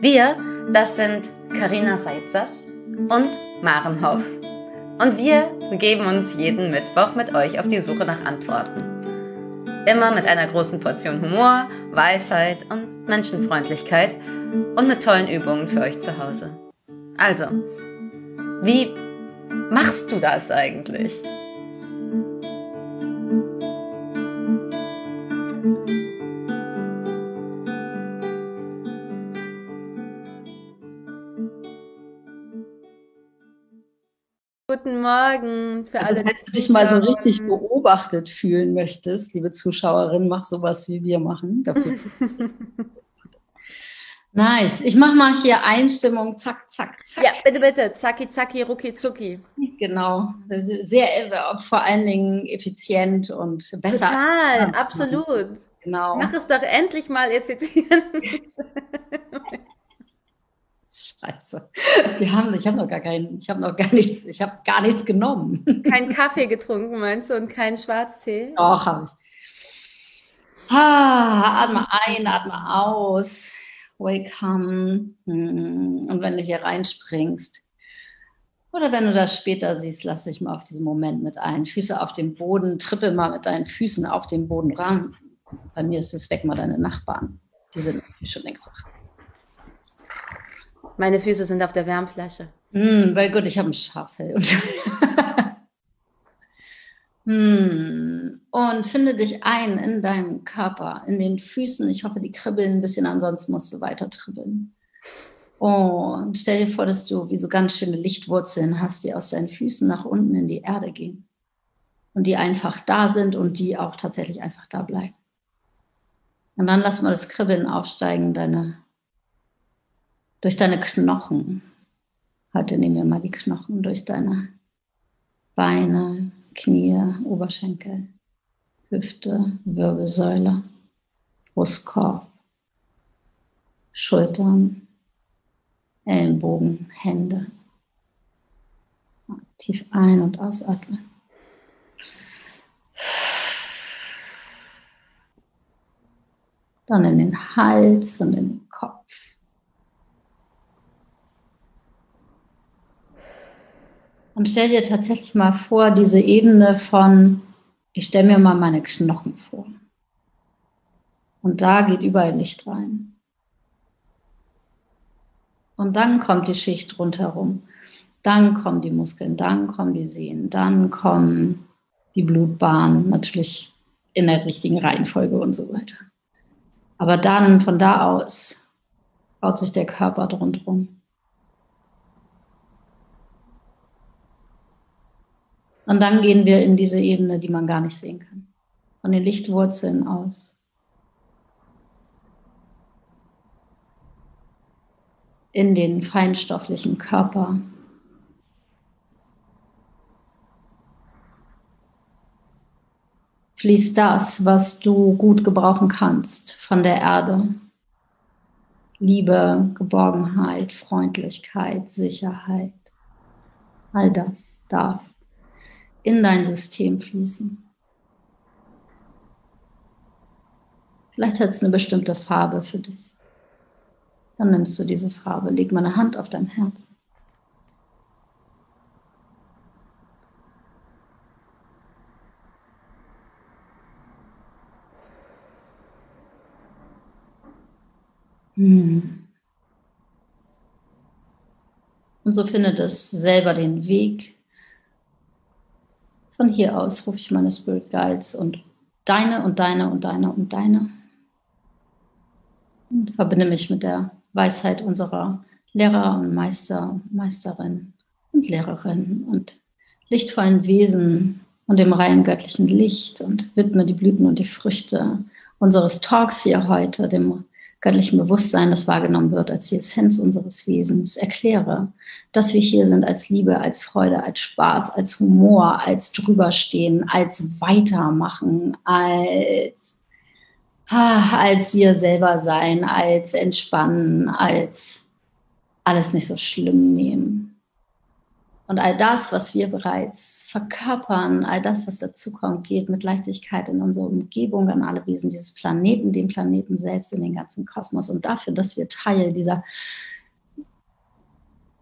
Wir, das sind Karina Seipsas und Maren Hoff. Und wir begeben uns jeden Mittwoch mit euch auf die Suche nach Antworten. Immer mit einer großen Portion Humor, Weisheit und Menschenfreundlichkeit und mit tollen Übungen für euch zu Hause. Also, wie machst du das eigentlich? Guten Morgen für also, alle. Falls du dich mal so richtig beobachtet fühlen möchtest, liebe Zuschauerin, mach sowas, wie wir machen. nice. Ich mache mal hier Einstimmung, zack, zack, zack. Ja, bitte, bitte. Zacki, zacki, rucki, zucki. Genau. Sehr, vor allen Dingen effizient und besser. Total, absolut. Genau. Mach es doch endlich mal effizient. Scheiße. Wir haben, ich habe noch gar keinen, ich habe noch gar nichts, ich habe gar nichts genommen. Kein Kaffee getrunken, meinst du, und keinen Schwarztee? Doch, habe ich. Ah, atme ein, atme aus. Welcome. Hm, und wenn du hier reinspringst, oder wenn du das später siehst, lass dich mal auf diesen Moment mit ein. Füße auf dem Boden, trippel mal mit deinen Füßen auf den Boden ran. Bei mir ist es weg mal deine Nachbarn. Die sind schon längst wach. Meine Füße sind auf der Wärmflasche. Mm, weil gut, ich habe ein Schaffell. hm. Und finde dich ein in deinem Körper, in den Füßen. Ich hoffe, die kribbeln ein bisschen, ansonsten musst du weiter tribbeln. Und stell dir vor, dass du wie so ganz schöne Lichtwurzeln hast, die aus deinen Füßen nach unten in die Erde gehen. Und die einfach da sind und die auch tatsächlich einfach da bleiben. Und dann lass mal das Kribbeln aufsteigen, deine durch deine Knochen. Heute nehmen wir mal die Knochen durch deine Beine, Knie, Oberschenkel, Hüfte, Wirbelsäule, Brustkorb, Schultern, Ellenbogen, Hände. Tief ein- und ausatmen. Dann in den Hals und in den Kopf. Und stell dir tatsächlich mal vor, diese Ebene von, ich stelle mir mal meine Knochen vor. Und da geht überall Licht rein. Und dann kommt die Schicht rundherum. Dann kommen die Muskeln, dann kommen die Sehnen, dann kommen die Blutbahnen, natürlich in der richtigen Reihenfolge und so weiter. Aber dann von da aus baut sich der Körper drumherum. Und dann gehen wir in diese Ebene, die man gar nicht sehen kann. Von den Lichtwurzeln aus. In den feinstofflichen Körper. Fließt das, was du gut gebrauchen kannst von der Erde. Liebe, Geborgenheit, Freundlichkeit, Sicherheit. All das darf in dein System fließen. Vielleicht hat es eine bestimmte Farbe für dich. Dann nimmst du diese Farbe, leg mal eine Hand auf dein Herz. Hm. Und so findet es selber den Weg von hier aus rufe ich meine Spirit Guides und deine und deine und deine und deine. Und verbinde mich mit der Weisheit unserer Lehrer und Meister, Meisterin und Lehrerin und lichtvollen Wesen und dem reinen göttlichen Licht und widme die Blüten und die Früchte unseres Talks hier heute dem göttlichen Bewusstsein, das wahrgenommen wird als die Essenz unseres Wesens, erkläre, dass wir hier sind als Liebe, als Freude, als Spaß, als Humor, als drüberstehen, als weitermachen, als, ah, als wir selber sein, als entspannen, als alles nicht so schlimm nehmen. Und all das, was wir bereits verkörpern, all das, was dazukommt, geht mit Leichtigkeit in unsere Umgebung, an alle Wesen dieses Planeten, dem Planeten selbst, in den ganzen Kosmos. Und dafür, dass wir Teil dieser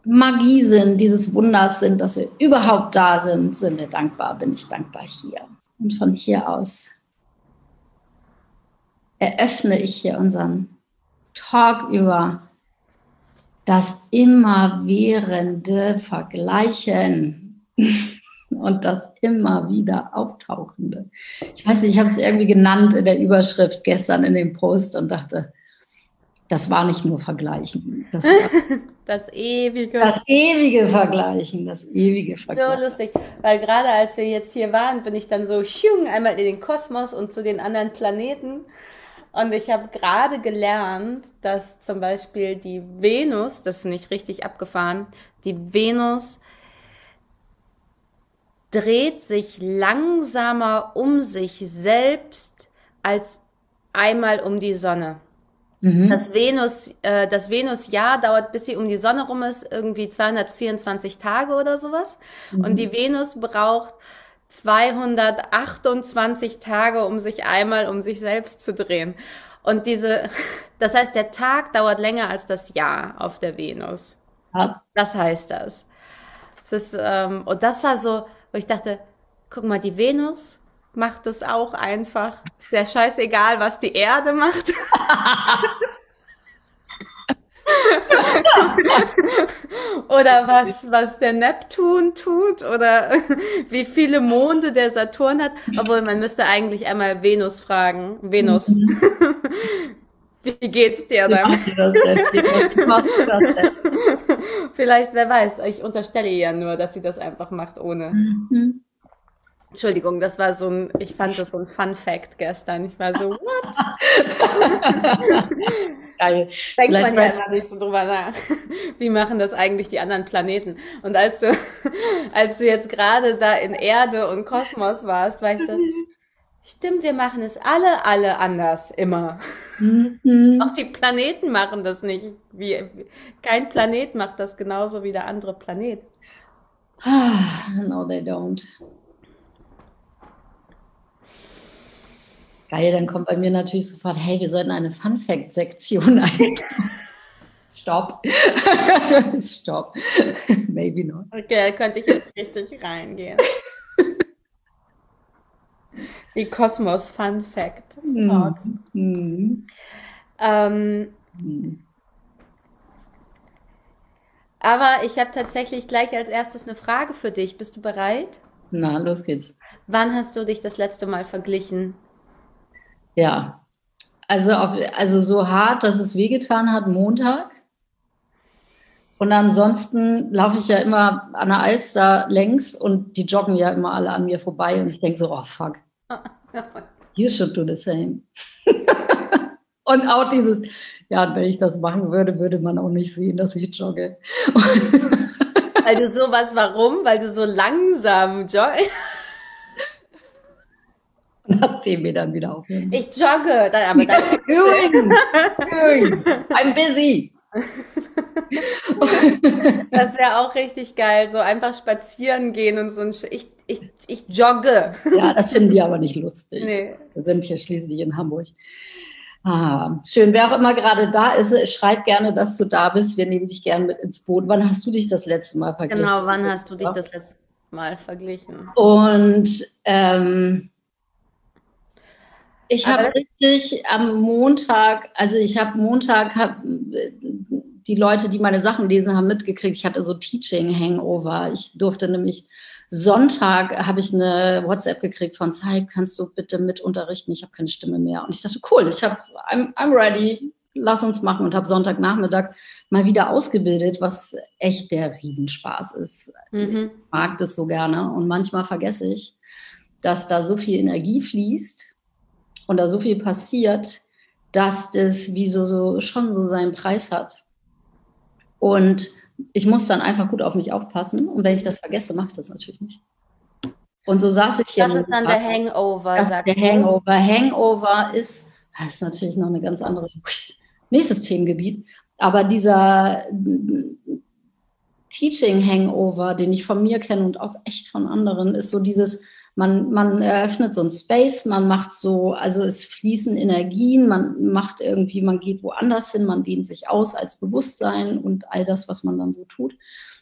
Magie sind, dieses Wunders sind, dass wir überhaupt da sind, sind wir dankbar, bin ich dankbar hier. Und von hier aus eröffne ich hier unseren Talk über das immerwährende Vergleichen und das immer wieder auftauchende. Ich weiß nicht, ich habe es irgendwie genannt in der Überschrift gestern in dem Post und dachte, das war nicht nur Vergleichen. Das, das ewige. Das ewige Vergleichen, das ewige Vergleichen. So lustig, weil gerade als wir jetzt hier waren, bin ich dann so schung, einmal in den Kosmos und zu den anderen Planeten. Und ich habe gerade gelernt, dass zum Beispiel die Venus, das ist nicht richtig abgefahren, die Venus dreht sich langsamer um sich selbst als einmal um die Sonne. Mhm. Das Venus, äh, das Venusjahr dauert, bis sie um die Sonne rum ist, irgendwie 224 Tage oder sowas. Mhm. Und die Venus braucht 228 Tage, um sich einmal um sich selbst zu drehen. Und diese, das heißt, der Tag dauert länger als das Jahr auf der Venus. Was? Das heißt das. das ist, ähm, und das war so, wo ich dachte, guck mal, die Venus macht es auch einfach. Ist ja scheißegal, was die Erde macht. oder was, was der Neptun tut oder wie viele Monde der Saturn hat. Obwohl man müsste eigentlich einmal Venus fragen. Venus. Mhm. wie geht's dir dann? Vielleicht, wer weiß, ich unterstelle ja nur, dass sie das einfach macht ohne. Mhm. Entschuldigung, das war so ein, ich fand das so ein Fun Fact gestern. Ich war so, what? Geil. Denkt man ja immer nicht so drüber nach. Wie machen das eigentlich die anderen Planeten? Und als du, als du jetzt gerade da in Erde und Kosmos warst, war ich so, stimmt, wir machen es alle, alle anders, immer. Mhm. Auch die Planeten machen das nicht. Wie, kein Planet macht das genauso wie der andere Planet. no, they don't. Geil, dann kommt bei mir natürlich sofort, hey, wir sollten eine Fun Fact Sektion ein. Stopp. Stopp. Maybe not. Okay, könnte ich jetzt richtig reingehen. Die Kosmos Fun Fact. Mm. Ähm, mm. Aber ich habe tatsächlich gleich als erstes eine Frage für dich. Bist du bereit? Na, los geht's. Wann hast du dich das letzte Mal verglichen? Ja, also, auf, also so hart, dass es wehgetan hat, Montag. Und ansonsten laufe ich ja immer an der Alster längs und die joggen ja immer alle an mir vorbei und ich denke so, oh fuck, you should do the same. und auch dieses, ja, wenn ich das machen würde, würde man auch nicht sehen, dass ich jogge. Weil du sowas, warum? Weil du so langsam joggst. nach zehn Metern wieder aufhören. Ich jogge. Dann, aber dann doing, doing. I'm busy. das wäre auch richtig geil, so einfach spazieren gehen und so ein Sch ich, ich, ich jogge. Ja, das finden die aber nicht lustig. Nee. Wir sind hier schließlich in Hamburg. Ah, schön. Wer auch immer gerade da ist, schreib gerne, dass du da bist. Wir nehmen dich gerne mit ins Boot. Wann hast du dich das letzte Mal verglichen? Genau, wann hast du dich das letzte Mal verglichen? Und ähm, ich habe richtig am Montag, also ich habe Montag, hab, die Leute, die meine Sachen lesen, haben mitgekriegt, ich hatte so Teaching-Hangover. Ich durfte nämlich Sonntag habe ich eine WhatsApp gekriegt von Zeit, kannst du bitte mit unterrichten? Ich habe keine Stimme mehr. Und ich dachte, cool, ich habe, I'm, I'm ready, lass uns machen. Und habe Sonntagnachmittag mal wieder ausgebildet, was echt der Riesenspaß ist. Mhm. Ich mag das so gerne. Und manchmal vergesse ich, dass da so viel Energie fließt und da so viel passiert, dass das wie so, so schon so seinen Preis hat. Und ich muss dann einfach gut auf mich aufpassen. Und wenn ich das vergesse, mache ich das natürlich nicht. Und so saß ich hier. Das ist dann der Hangover. Das der Hangover. Hangover ist, das ist natürlich noch eine ganz andere, nächstes Themengebiet. Aber dieser, Teaching Hangover, den ich von mir kenne und auch echt von anderen, ist so dieses, man, man eröffnet so ein Space, man macht so, also es fließen Energien, man macht irgendwie, man geht woanders hin, man dehnt sich aus als Bewusstsein und all das, was man dann so tut.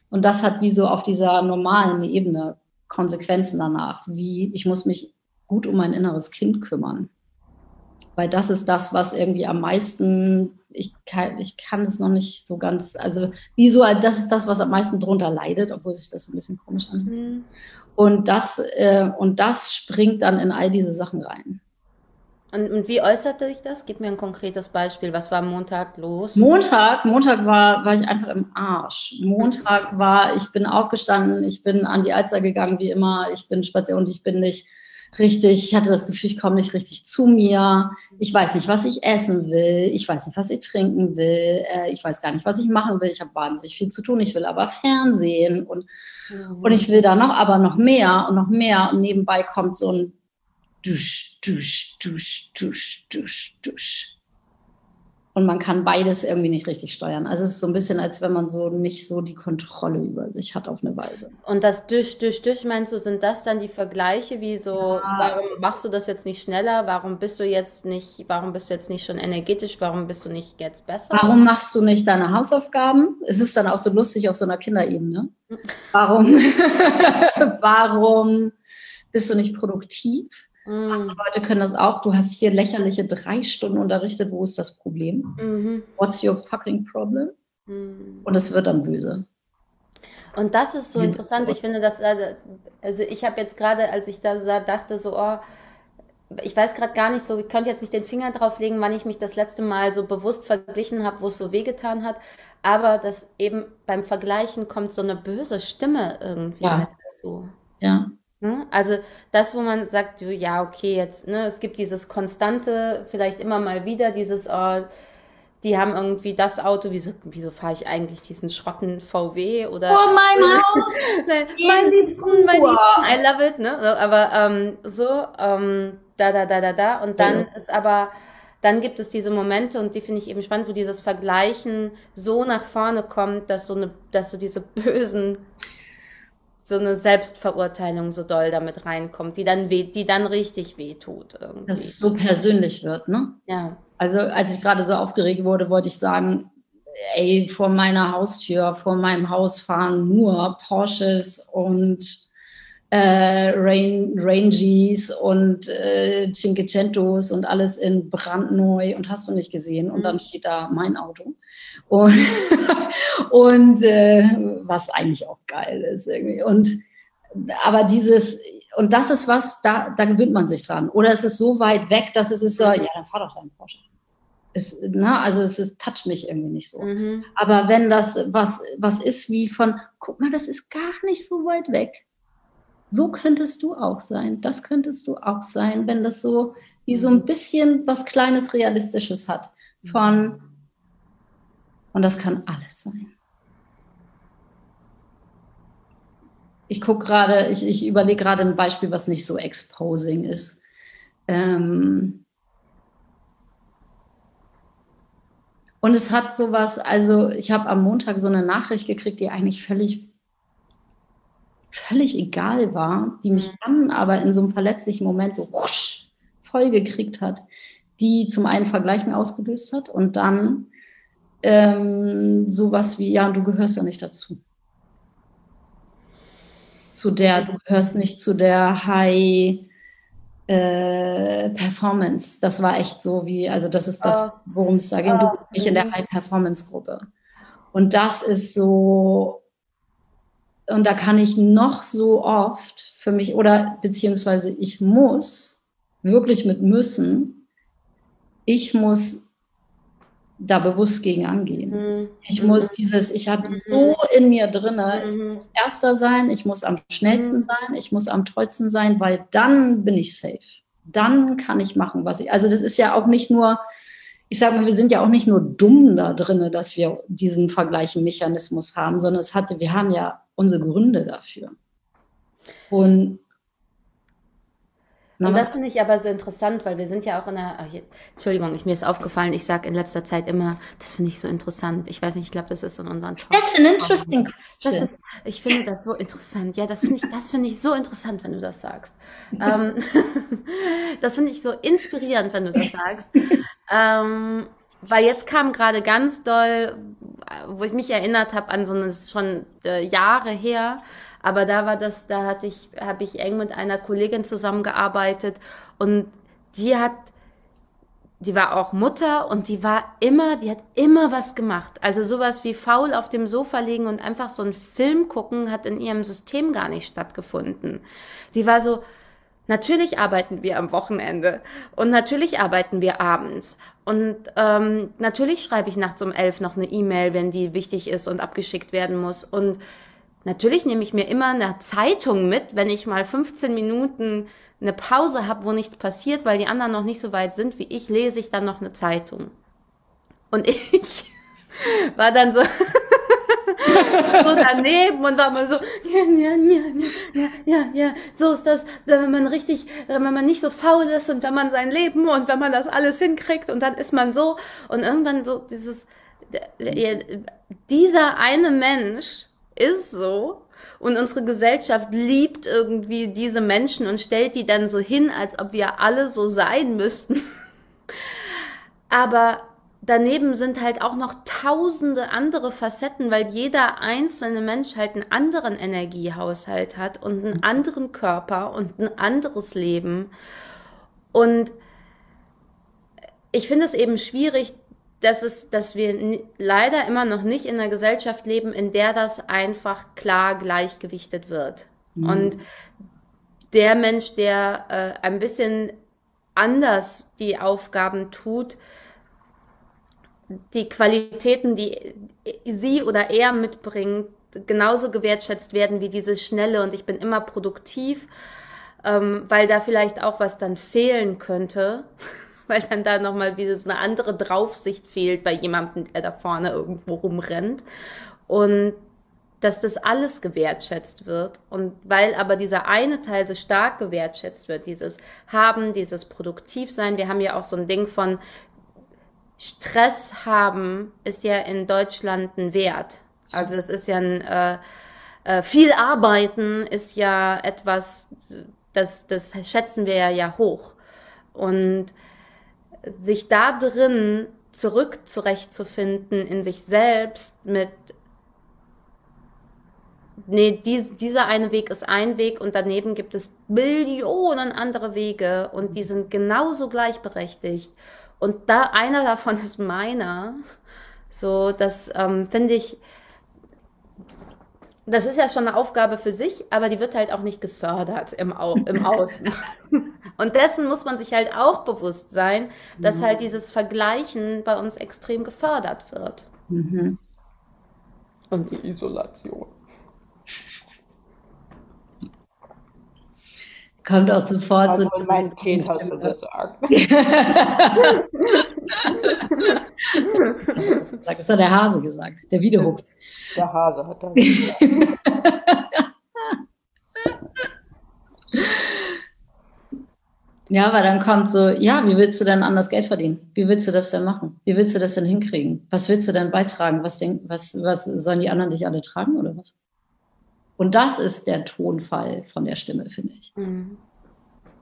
Und das hat wie so auf dieser normalen Ebene Konsequenzen danach, wie ich muss mich gut um mein inneres Kind kümmern. Weil das ist das, was irgendwie am meisten, ich kann, ich kann es noch nicht so ganz, also visuell, das ist das, was am meisten drunter leidet, obwohl sich das ein bisschen komisch anhört. Mhm. Und das, äh, und das springt dann in all diese Sachen rein. Und, und, wie äußerte sich das? Gib mir ein konkretes Beispiel. Was war Montag los? Montag, Montag war, war ich einfach im Arsch. Montag war, ich bin aufgestanden, ich bin an die Alster gegangen, wie immer. Ich bin spazieren und ich bin nicht richtig, ich hatte das Gefühl, ich komme nicht richtig zu mir. Ich weiß nicht, was ich essen will. Ich weiß nicht, was ich trinken will. Äh, ich weiß gar nicht, was ich machen will. Ich habe wahnsinnig viel zu tun. Ich will aber Fernsehen und, mhm. und ich will da noch, aber noch mehr und noch mehr. Und nebenbei kommt so ein Dusch, Dusch, Dusch, Dusch, Dusch, Dusch. Und man kann beides irgendwie nicht richtig steuern. Also es ist so ein bisschen, als wenn man so nicht so die Kontrolle über sich hat auf eine Weise. Und das Dusch, Dusch, Dusch, meinst du, sind das dann die Vergleiche, wie so, ja. warum machst du das jetzt nicht schneller? Warum bist du jetzt nicht, warum bist du jetzt nicht schon energetisch? Warum bist du nicht jetzt besser? Warum machst du nicht deine Hausaufgaben? Es ist dann auch so lustig auf so einer Kinderebene. Warum, warum bist du nicht produktiv? Mhm. Leute können das auch. Du hast hier lächerliche drei Stunden unterrichtet. Wo ist das Problem? Mhm. What's your fucking problem? Mhm. Und es wird dann böse. Und das ist so interessant. Ich finde, dass, äh, also ich habe jetzt gerade, als ich da dachte, so, oh, ich weiß gerade gar nicht so, ich könnte jetzt nicht den Finger drauf legen, wann ich mich das letzte Mal so bewusst verglichen habe, wo es so wehgetan hat. Aber dass eben beim Vergleichen kommt so eine böse Stimme irgendwie ja. mit dazu. Ja. Ne? Also das, wo man sagt, ja, okay, jetzt, ne, es gibt dieses konstante, vielleicht immer mal wieder, dieses, oh, die haben irgendwie das Auto, wieso, wieso fahre ich eigentlich diesen Schrotten VW oder vor meinem Haus, mein Liebsten, mein Liebsten, I love it, ne? Aber ähm, so, ähm, da, da, da, da, da und dann ja. ist aber dann gibt es diese Momente und die finde ich eben spannend, wo dieses Vergleichen so nach vorne kommt, dass so eine, dass so diese bösen so eine Selbstverurteilung so doll damit reinkommt, die dann weh, die dann richtig wehtut irgendwie. Dass es so persönlich wird, ne? Ja. Also als ich gerade so aufgeregt wurde, wollte ich sagen, ey, vor meiner Haustür, vor meinem Haus fahren nur Porsches und äh, Rain, Rangies und äh, Cinquecentos und alles in brandneu und hast du nicht gesehen. Und dann mhm. steht da mein Auto. Und, und äh, was eigentlich auch geil ist irgendwie. Und aber dieses, und das ist was, da, da gewöhnt man sich dran. Oder es ist so weit weg, dass es ist so, ja, dann fahr doch deinen Porsche. Es, na, also es ist, toucht mich irgendwie nicht so. Mhm. Aber wenn das was, was ist wie von, guck mal, das ist gar nicht so weit weg so könntest du auch sein, das könntest du auch sein, wenn das so wie so ein mhm. bisschen was Kleines Realistisches hat. Von, und das kann alles sein. Ich gucke gerade, ich, ich überlege gerade ein Beispiel, was nicht so exposing ist. Ähm und es hat sowas, also ich habe am Montag so eine Nachricht gekriegt, die eigentlich völlig völlig egal war, die mich mhm. dann aber in so einem verletzlichen Moment so husch, voll gekriegt hat, die zum einen Vergleich mir ausgelöst hat und dann ähm, sowas wie, ja, du gehörst ja nicht dazu. Zu der, du gehörst nicht zu der High äh, Performance. Das war echt so wie, also das ist das, worum es da geht. Du bist nicht in der. High Performance Gruppe. Und das ist so, und da kann ich noch so oft für mich oder beziehungsweise ich muss wirklich mit müssen, ich muss da bewusst gegen angehen. Mhm. Ich muss dieses, ich habe mhm. so in mir drinne, ich mhm. muss erster sein, ich muss am schnellsten mhm. sein, ich muss am tollsten sein, weil dann bin ich safe. Dann kann ich machen, was ich. Also das ist ja auch nicht nur, ich sage mal, wir sind ja auch nicht nur dumm da drinne, dass wir diesen vergleichen Mechanismus haben, sondern es hatte, wir haben ja unsere Gründe dafür. Und und das finde ich aber so interessant, weil wir sind ja auch in einer. Hier, Entschuldigung, ich, mir ist aufgefallen, ich sage in letzter Zeit immer, das finde ich so interessant. Ich weiß nicht, ich glaube, das ist in unseren Talk. That's an interesting question. Ist, ich finde das so interessant. Ja, das finde ich, das finde ich so interessant, wenn du das sagst. ähm, das finde ich so inspirierend, wenn du das sagst. ähm, weil jetzt kam gerade ganz doll, wo ich mich erinnert habe an so eine schon äh, Jahre her, aber da war das, da hatte ich, habe ich eng mit einer Kollegin zusammengearbeitet und die hat, die war auch Mutter und die war immer, die hat immer was gemacht. Also sowas wie faul auf dem Sofa liegen und einfach so einen Film gucken hat in ihrem System gar nicht stattgefunden. Die war so, Natürlich arbeiten wir am Wochenende und natürlich arbeiten wir abends und ähm, natürlich schreibe ich nachts um elf noch eine E-Mail, wenn die wichtig ist und abgeschickt werden muss und Natürlich nehme ich mir immer eine Zeitung mit, wenn ich mal 15 Minuten eine Pause habe, wo nichts passiert, weil die anderen noch nicht so weit sind wie ich, lese ich dann noch eine Zeitung. Und ich war dann so, so daneben und war mal so, ja, ja, ja, ja, ja, ja, so ist das, wenn man richtig, wenn man nicht so faul ist und wenn man sein Leben und wenn man das alles hinkriegt und dann ist man so und irgendwann so dieses, dieser eine Mensch, ist so. Und unsere Gesellschaft liebt irgendwie diese Menschen und stellt die dann so hin, als ob wir alle so sein müssten. Aber daneben sind halt auch noch tausende andere Facetten, weil jeder einzelne Mensch halt einen anderen Energiehaushalt hat und einen anderen Körper und ein anderes Leben. Und ich finde es eben schwierig, dass, es, dass wir leider immer noch nicht in einer Gesellschaft leben, in der das einfach klar gleichgewichtet wird. Mhm. Und der Mensch, der äh, ein bisschen anders die Aufgaben tut, die Qualitäten, die sie oder er mitbringt, genauso gewertschätzt werden wie dieses schnelle und ich bin immer produktiv, ähm, weil da vielleicht auch was dann fehlen könnte. weil dann da nochmal wieder so eine andere Draufsicht fehlt bei jemandem, der da vorne irgendwo rumrennt. Und dass das alles gewertschätzt wird. Und weil aber dieser eine Teil so stark gewertschätzt wird, dieses Haben, dieses Produktivsein, wir haben ja auch so ein Ding von Stress haben, ist ja in Deutschland ein Wert. Also das ist ja ein äh, äh, viel Arbeiten ist ja etwas, das, das schätzen wir ja, ja hoch. Und sich da drin zurück zurechtzufinden in sich selbst mit nee, dies, dieser eine Weg ist ein Weg und daneben gibt es Millionen andere Wege und die sind genauso gleichberechtigt. Und da einer davon ist meiner. So, das ähm, finde ich, das ist ja schon eine Aufgabe für sich, aber die wird halt auch nicht gefördert im, Au im Außen. Und dessen muss man sich halt auch bewusst sein, dass mhm. halt dieses Vergleichen bei uns extrem gefördert wird. Mhm. Und die Isolation. Kommt auch sofort also so. Mein Kind hast du gesagt. das hat der Hase gesagt, der Wiederhof. Der Hase hat das gesagt. Ja, weil dann kommt so, ja, wie willst du denn anders Geld verdienen? Wie willst du das denn machen? Wie willst du das denn hinkriegen? Was willst du denn beitragen? Was, denk, was, was sollen die anderen dich alle tragen oder was? Und das ist der Tonfall von der Stimme, finde ich. Mhm.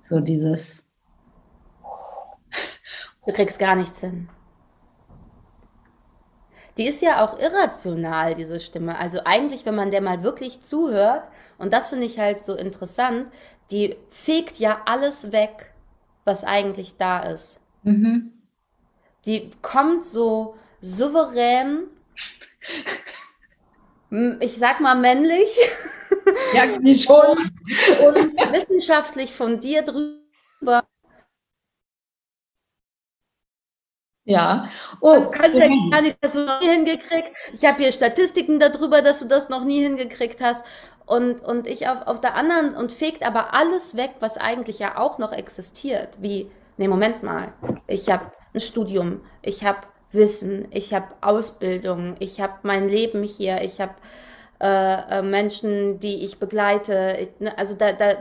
So dieses. Du kriegst gar nichts hin. Die ist ja auch irrational, diese Stimme. Also eigentlich, wenn man der mal wirklich zuhört, und das finde ich halt so interessant, die fegt ja alles weg, was eigentlich da ist. Mhm. Die kommt so souverän, ich sag mal männlich, ja, schon. und wissenschaftlich von dir drüber. Ja. Oh, Man könnte gar nicht, dass du noch nie hingekriegt. Ich habe hier Statistiken darüber, dass du das noch nie hingekriegt hast und, und ich auf, auf der anderen und fegt aber alles weg, was eigentlich ja auch noch existiert, wie, nee, Moment mal, ich habe ein Studium, ich habe Wissen, ich habe Ausbildung, ich habe mein Leben hier, ich habe äh, äh, Menschen, die ich begleite, ich, ne, also da, da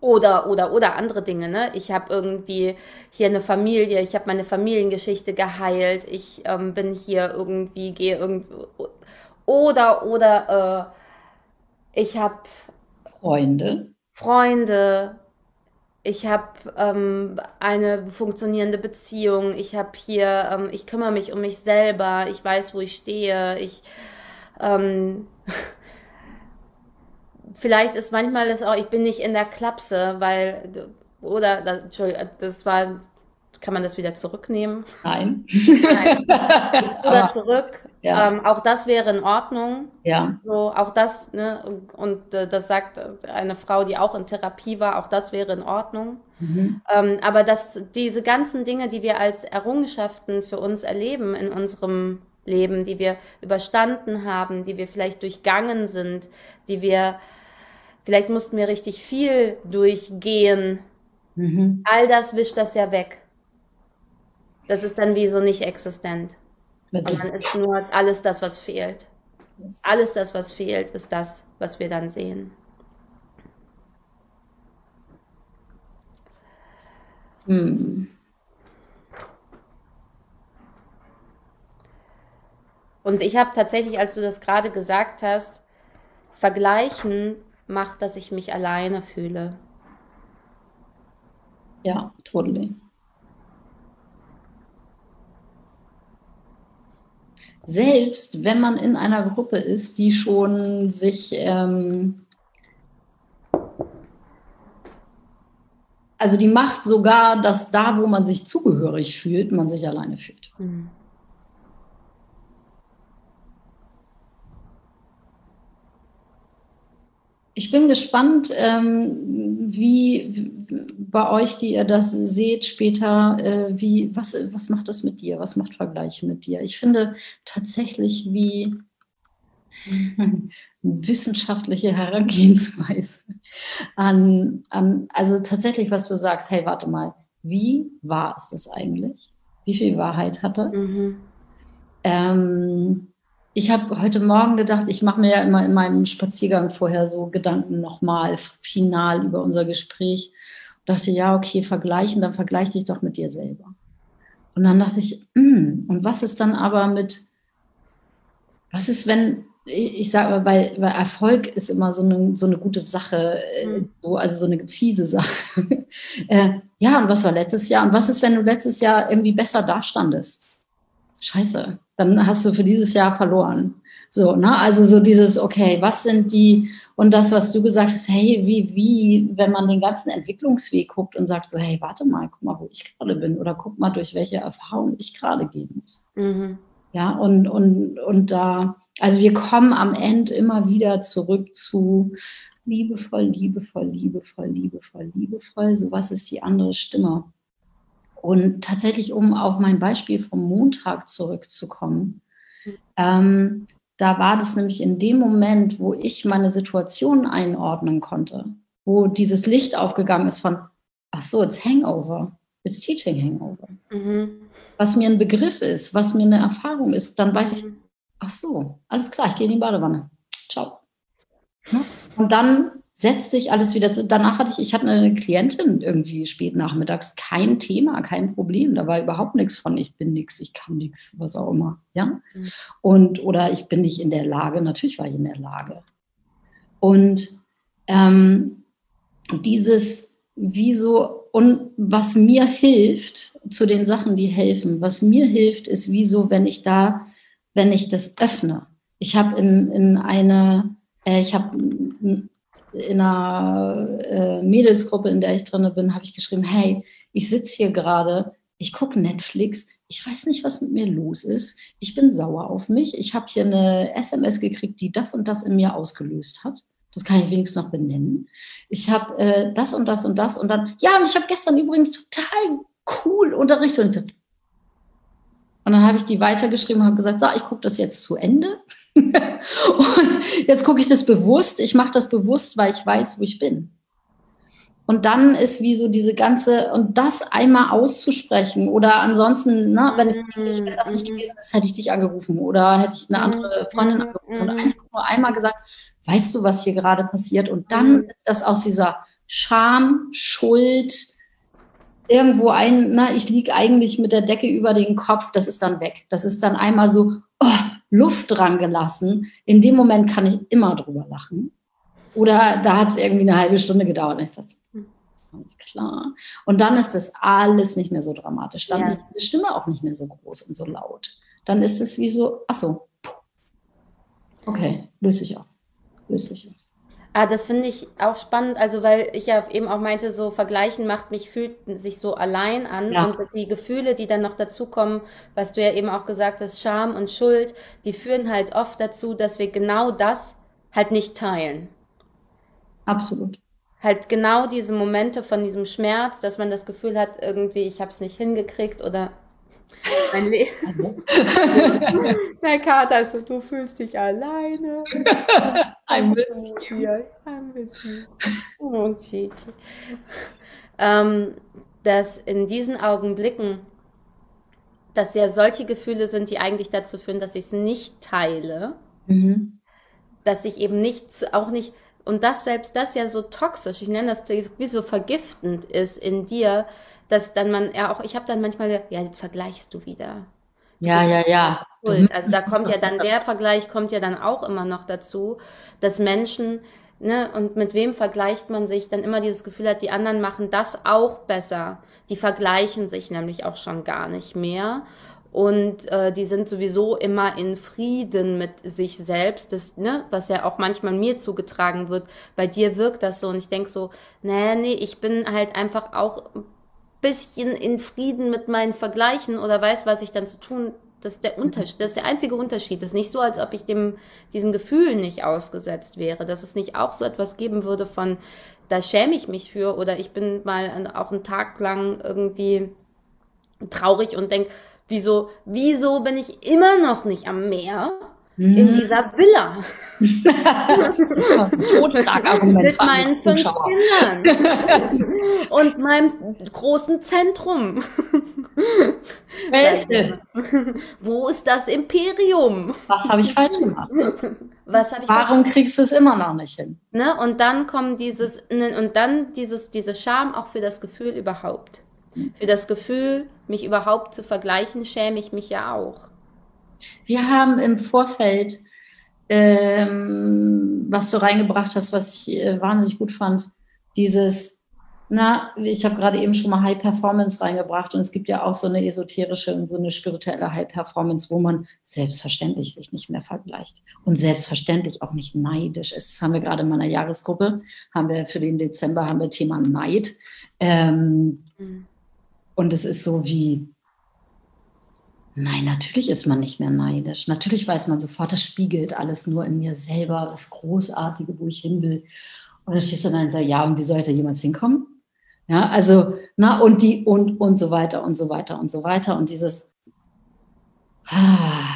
oder, oder, oder andere Dinge, ne? Ich habe irgendwie hier eine Familie, ich habe meine Familiengeschichte geheilt, ich ähm, bin hier irgendwie, gehe irgendwie, oder, oder, äh, ich habe Freunde. Freunde, ich habe ähm, eine funktionierende Beziehung, ich habe hier, ähm, ich kümmere mich um mich selber, ich weiß, wo ich stehe, ich, ähm, vielleicht ist manchmal das auch, ich bin nicht in der Klapse, weil, oder, Entschuldigung, das war, kann man das wieder zurücknehmen? Nein. Nein. oder zurück. Ja. Ähm, auch das wäre in Ordnung. Ja. So, auch das, ne, und, äh, das sagt eine Frau, die auch in Therapie war, auch das wäre in Ordnung. Mhm. Ähm, aber dass diese ganzen Dinge, die wir als Errungenschaften für uns erleben in unserem Leben, die wir überstanden haben, die wir vielleicht durchgangen sind, die wir Vielleicht mussten wir richtig viel durchgehen. Mhm. All das wischt das ja weg. Das ist dann wie so nicht existent. Und dann ist nur alles das, was fehlt. Alles das, was fehlt, ist das, was wir dann sehen. Hm. Und ich habe tatsächlich, als du das gerade gesagt hast, vergleichen macht, dass ich mich alleine fühle. Ja, totally. Selbst wenn man in einer Gruppe ist, die schon sich, ähm, also die macht sogar, dass da, wo man sich zugehörig fühlt, man sich alleine fühlt. Mhm. Ich bin gespannt, ähm, wie bei euch, die ihr das seht später, äh, wie, was, was macht das mit dir? Was macht Vergleiche mit dir? Ich finde tatsächlich, wie wissenschaftliche Herangehensweise an, an, also tatsächlich, was du sagst, hey, warte mal, wie wahr ist das eigentlich? Wie viel Wahrheit hat das? Mhm. Ähm, ich habe heute Morgen gedacht, ich mache mir ja immer in meinem Spaziergang vorher so Gedanken nochmal final über unser Gespräch. Und dachte, ja, okay, vergleichen, dann vergleich dich doch mit dir selber. Und dann dachte ich, mm, und was ist dann aber mit, was ist, wenn, ich sage mal, weil, weil Erfolg ist immer so eine, so eine gute Sache, äh, mhm. so, also so eine fiese Sache. äh, ja, und was war letztes Jahr? Und was ist, wenn du letztes Jahr irgendwie besser dastandest? Scheiße, dann hast du für dieses Jahr verloren. So, ne? Also so dieses, okay, was sind die, und das, was du gesagt hast, hey, wie, wie, wenn man den ganzen Entwicklungsweg guckt und sagt so, hey, warte mal, guck mal, wo ich gerade bin, oder guck mal, durch welche Erfahrung ich gerade gehen muss. Mhm. Ja, und, und, und da, also wir kommen am Ende immer wieder zurück zu liebevoll, liebevoll, liebevoll, liebevoll, liebevoll. So, was ist die andere Stimme? Und tatsächlich, um auf mein Beispiel vom Montag zurückzukommen, mhm. ähm, da war das nämlich in dem Moment, wo ich meine Situation einordnen konnte, wo dieses Licht aufgegangen ist von, ach so, it's Hangover, it's Teaching Hangover. Mhm. Was mir ein Begriff ist, was mir eine Erfahrung ist, dann weiß ich, mhm. ach so, alles klar, ich gehe in die Badewanne. Ciao. Ne? Und dann setzt sich alles wieder zu. Danach hatte ich, ich hatte eine Klientin irgendwie spät nachmittags, kein Thema, kein Problem. Da war überhaupt nichts von, ich bin nichts, ich kann nichts, was auch immer. Ja. Mhm. Und, oder ich bin nicht in der Lage. Natürlich war ich in der Lage. Und ähm, dieses, wieso, und was mir hilft zu den Sachen, die helfen, was mir hilft, ist wieso, wenn ich da, wenn ich das öffne. Ich habe in, in eine, äh, ich habe in einer äh, Mädelsgruppe, in der ich drin bin, habe ich geschrieben, hey, ich sitze hier gerade, ich gucke Netflix, ich weiß nicht, was mit mir los ist, ich bin sauer auf mich, ich habe hier eine SMS gekriegt, die das und das in mir ausgelöst hat. Das kann ich wenigstens noch benennen. Ich habe äh, das und das und das und dann, ja, und ich habe gestern übrigens total cool unterrichtet. Und dann habe ich die weitergeschrieben und habe gesagt, so, ich gucke das jetzt zu Ende. Und jetzt gucke ich das bewusst. Ich mache das bewusst, weil ich weiß, wo ich bin. Und dann ist wie so diese ganze, und das einmal auszusprechen oder ansonsten, ne, wenn, ich, wenn das nicht gewesen ist, hätte ich dich angerufen oder hätte ich eine andere Freundin angerufen und einfach nur einmal gesagt, weißt du, was hier gerade passiert? Und dann ist das aus dieser Scham, Schuld, irgendwo ein, na, ich liege eigentlich mit der Decke über den Kopf, das ist dann weg. Das ist dann einmal so oh, Luft dran gelassen. In dem Moment kann ich immer drüber lachen. Oder da hat es irgendwie eine halbe Stunde gedauert. Und ich dachte, ganz klar. Und dann ist das alles nicht mehr so dramatisch. Dann ja. ist die Stimme auch nicht mehr so groß und so laut. Dann ist es wie so, ach so, okay, löse ich auf. Löse ich auf. Ah, das finde ich auch spannend, also weil ich ja eben auch meinte, so vergleichen macht mich, fühlt sich so allein an ja. und die Gefühle, die dann noch dazukommen, was du ja eben auch gesagt hast, Scham und Schuld, die führen halt oft dazu, dass wir genau das halt nicht teilen. Absolut. Halt genau diese Momente von diesem Schmerz, dass man das Gefühl hat, irgendwie, ich habe es nicht hingekriegt oder mein Leben. Dein Kater ist so, du fühlst dich alleine. I'm with you. I'm with you. Oh, Gigi. Ähm, dass in diesen Augenblicken, dass ja solche Gefühle sind, die eigentlich dazu führen, dass ich es nicht teile, mhm. dass ich eben nicht, auch nicht, und das selbst das ja so toxisch, ich nenne das wie so vergiftend ist in dir, dass dann man ja auch, ich habe dann manchmal, ja, jetzt vergleichst du wieder. Du ja, ja, ja. Also da kommt ja dann der Vergleich, kommt ja dann auch immer noch dazu, dass Menschen, ne, und mit wem vergleicht man sich, dann immer dieses Gefühl hat, die anderen machen das auch besser. Die vergleichen sich nämlich auch schon gar nicht mehr. Und äh, die sind sowieso immer in Frieden mit sich selbst, das, ne, was ja auch manchmal mir zugetragen wird. Bei dir wirkt das so und ich denk so, nee, nee, ich bin halt einfach auch bisschen in Frieden mit meinen Vergleichen oder weiß, was ich dann zu tun. Das ist der Unterschied, das ist der einzige Unterschied. Das ist nicht so, als ob ich dem, diesen Gefühlen nicht ausgesetzt wäre. Dass es nicht auch so etwas geben würde von, da schäme ich mich für oder ich bin mal auch einen Tag lang irgendwie traurig und denke, wieso, wieso bin ich immer noch nicht am Meer? Mhm. in dieser Villa. Mit meinen fünf Kindern. Und meinem großen Zentrum. Welche? Wo ist das Imperium? Was habe ich falsch gemacht? Warum kriegst du es immer noch nicht hin? Ne? Und dann kommt dieses, ne, und dann dieses, diese Scham auch für das Gefühl überhaupt. Mhm. Für das Gefühl, mich überhaupt zu vergleichen, schäme ich mich ja auch. Wir haben im Vorfeld, ähm, was du reingebracht hast, was ich äh, wahnsinnig gut fand, dieses, na, ich habe gerade eben schon mal High Performance reingebracht und es gibt ja auch so eine esoterische und so eine spirituelle High Performance, wo man selbstverständlich sich nicht mehr vergleicht und selbstverständlich auch nicht neidisch ist. Das haben wir gerade in meiner Jahresgruppe, haben wir für den Dezember haben wir Thema Neid. Ähm, mhm. Und es ist so wie, Nein, natürlich ist man nicht mehr neidisch. Natürlich weiß man sofort, das spiegelt alles nur in mir selber, das Großartige, wo ich hin will. Und dann stehst du dann sagst, ja, und wie soll ich da jemals hinkommen? Ja, also, na, und die, und, und so weiter und so weiter und so weiter. Und dieses, ah,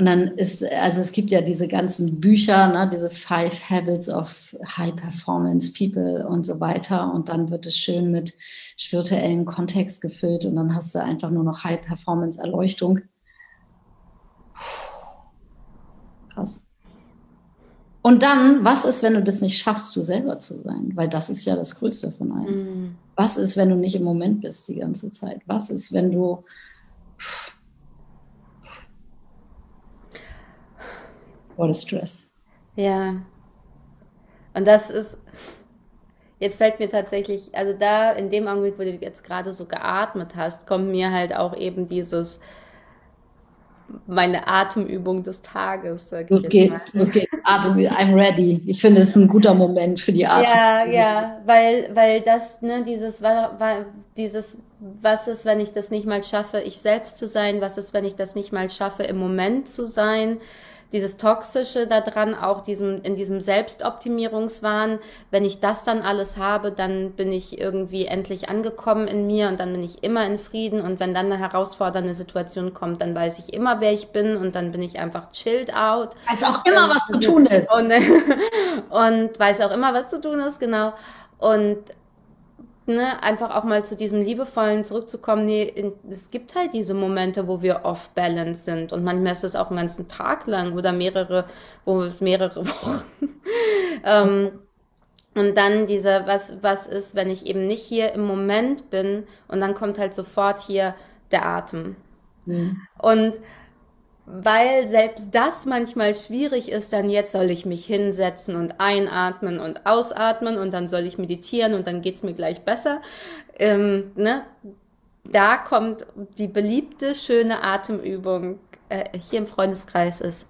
Und dann ist, also es gibt ja diese ganzen Bücher, ne, diese Five Habits of High Performance People und so weiter. Und dann wird es schön mit spirituellem Kontext gefüllt und dann hast du einfach nur noch High Performance Erleuchtung. Krass. Und dann, was ist, wenn du das nicht schaffst, du selber zu sein? Weil das ist ja das Größte von allem. Mm. Was ist, wenn du nicht im Moment bist die ganze Zeit? Was ist, wenn du a stress. Ja. Und das ist, jetzt fällt mir tatsächlich, also da in dem Augenblick, wo du jetzt gerade so geatmet hast, kommt mir halt auch eben dieses, meine Atemübung des Tages. Los geht's, los geht's. Atem, I'm ready. Ich finde, es ist ein guter Moment für die Atem. Ja, ja, weil, weil das, ne, dieses, dieses, was ist, wenn ich das nicht mal schaffe, ich selbst zu sein? Was ist, wenn ich das nicht mal schaffe, im Moment zu sein? Dieses Toxische daran, auch diesem, in diesem Selbstoptimierungswahn. Wenn ich das dann alles habe, dann bin ich irgendwie endlich angekommen in mir und dann bin ich immer in Frieden. Und wenn dann eine herausfordernde Situation kommt, dann weiß ich immer, wer ich bin und dann bin ich einfach chilled out. Weiß auch immer, was zu tun ist. Und, und weiß auch immer, was zu tun ist, genau. Und ne, einfach auch mal zu diesem liebevollen zurückzukommen. Nee, es gibt halt diese Momente, wo wir off-balance sind und manchmal ist es auch einen ganzen Tag lang oder mehrere, wo mehrere Wochen. ähm, und dann dieser, was, was ist, wenn ich eben nicht hier im Moment bin und dann kommt halt sofort hier der Atem. Mhm. Und weil selbst das manchmal schwierig ist, dann jetzt soll ich mich hinsetzen und einatmen und ausatmen und dann soll ich meditieren und dann geht's mir gleich besser. Ähm, ne? Da kommt die beliebte, schöne Atemübung äh, hier im Freundeskreis ist.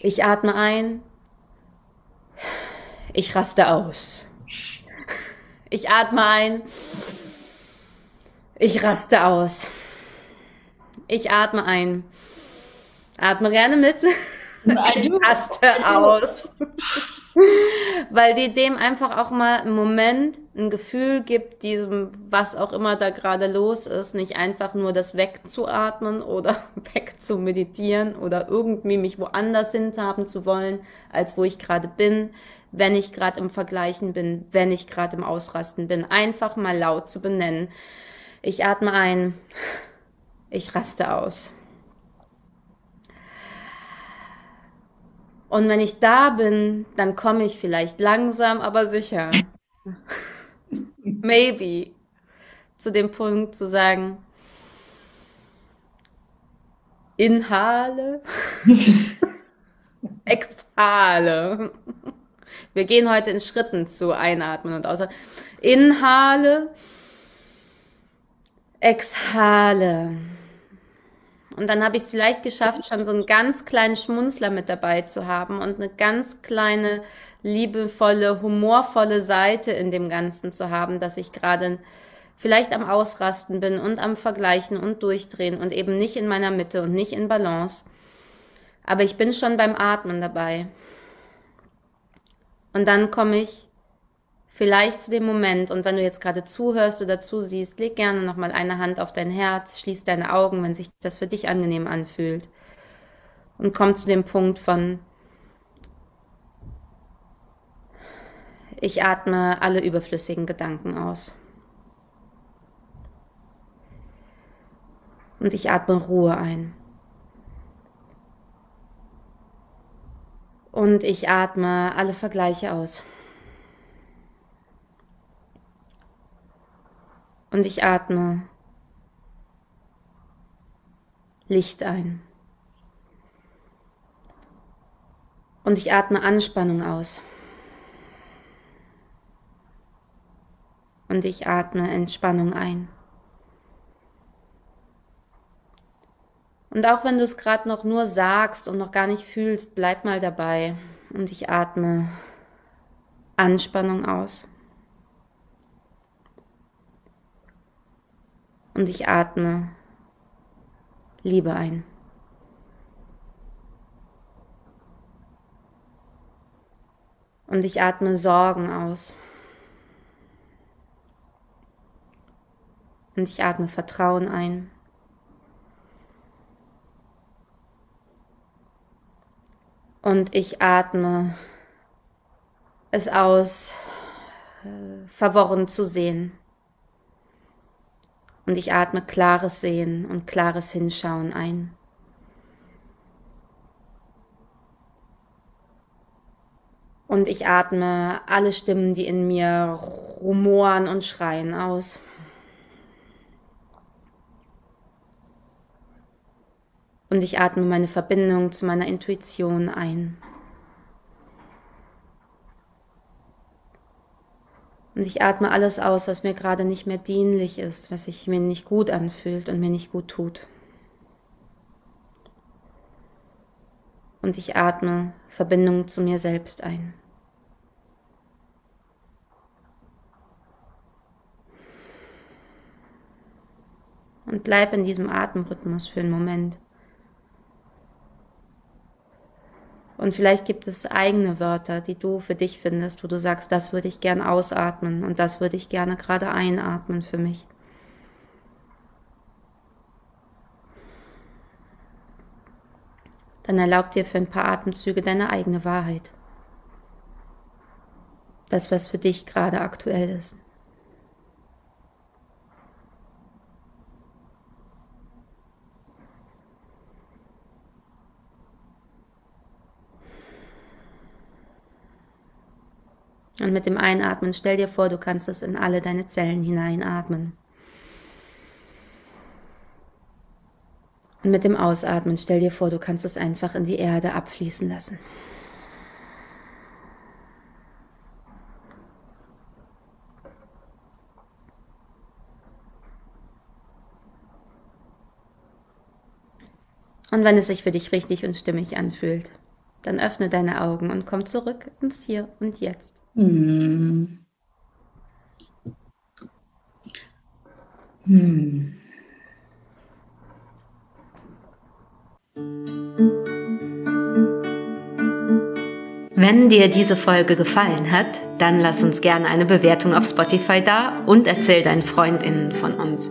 Ich atme ein, ich raste aus. Ich atme ein, ich raste aus. Ich atme ein. Atme gerne mit. Ich raste aus. Weil die dem einfach auch mal einen Moment ein Gefühl gibt, diesem, was auch immer da gerade los ist, nicht einfach nur das wegzuatmen oder wegzumeditieren oder irgendwie mich woanders hinhaben zu wollen, als wo ich gerade bin, wenn ich gerade im Vergleichen bin, wenn ich gerade im Ausrasten bin. Einfach mal laut zu benennen. Ich atme ein, ich raste aus. Und wenn ich da bin, dann komme ich vielleicht langsam, aber sicher. Maybe. Zu dem Punkt zu sagen, inhale, exhale. Wir gehen heute in Schritten zu einatmen und außer inhale, exhale. Und dann habe ich es vielleicht geschafft, schon so einen ganz kleinen Schmunzler mit dabei zu haben und eine ganz kleine, liebevolle, humorvolle Seite in dem Ganzen zu haben, dass ich gerade vielleicht am Ausrasten bin und am Vergleichen und Durchdrehen und eben nicht in meiner Mitte und nicht in Balance. Aber ich bin schon beim Atmen dabei. Und dann komme ich vielleicht zu dem Moment und wenn du jetzt gerade zuhörst oder zusiehst, leg gerne nochmal eine Hand auf dein Herz, schließ deine Augen, wenn sich das für dich angenehm anfühlt und komm zu dem Punkt von ich atme alle überflüssigen Gedanken aus. Und ich atme Ruhe ein. Und ich atme alle Vergleiche aus. Und ich atme Licht ein. Und ich atme Anspannung aus. Und ich atme Entspannung ein. Und auch wenn du es gerade noch nur sagst und noch gar nicht fühlst, bleib mal dabei. Und ich atme Anspannung aus. Und ich atme Liebe ein. Und ich atme Sorgen aus. Und ich atme Vertrauen ein. Und ich atme es aus, äh, verworren zu sehen. Und ich atme klares Sehen und klares Hinschauen ein. Und ich atme alle Stimmen, die in mir rumoren und schreien aus. Und ich atme meine Verbindung zu meiner Intuition ein. Und ich atme alles aus, was mir gerade nicht mehr dienlich ist, was sich mir nicht gut anfühlt und mir nicht gut tut. Und ich atme Verbindung zu mir selbst ein. Und bleib in diesem Atemrhythmus für einen Moment. Und vielleicht gibt es eigene Wörter, die du für dich findest, wo du sagst, das würde ich gern ausatmen und das würde ich gerne gerade einatmen für mich. Dann erlaub dir für ein paar Atemzüge deine eigene Wahrheit. Das, was für dich gerade aktuell ist. Und mit dem Einatmen stell dir vor, du kannst es in alle deine Zellen hineinatmen. Und mit dem Ausatmen stell dir vor, du kannst es einfach in die Erde abfließen lassen. Und wenn es sich für dich richtig und stimmig anfühlt, dann öffne deine Augen und komm zurück ins Hier und Jetzt. Hm. Hm. Wenn dir diese Folge gefallen hat, dann lass uns gerne eine Bewertung auf Spotify da und erzähl deinen Freundinnen von uns.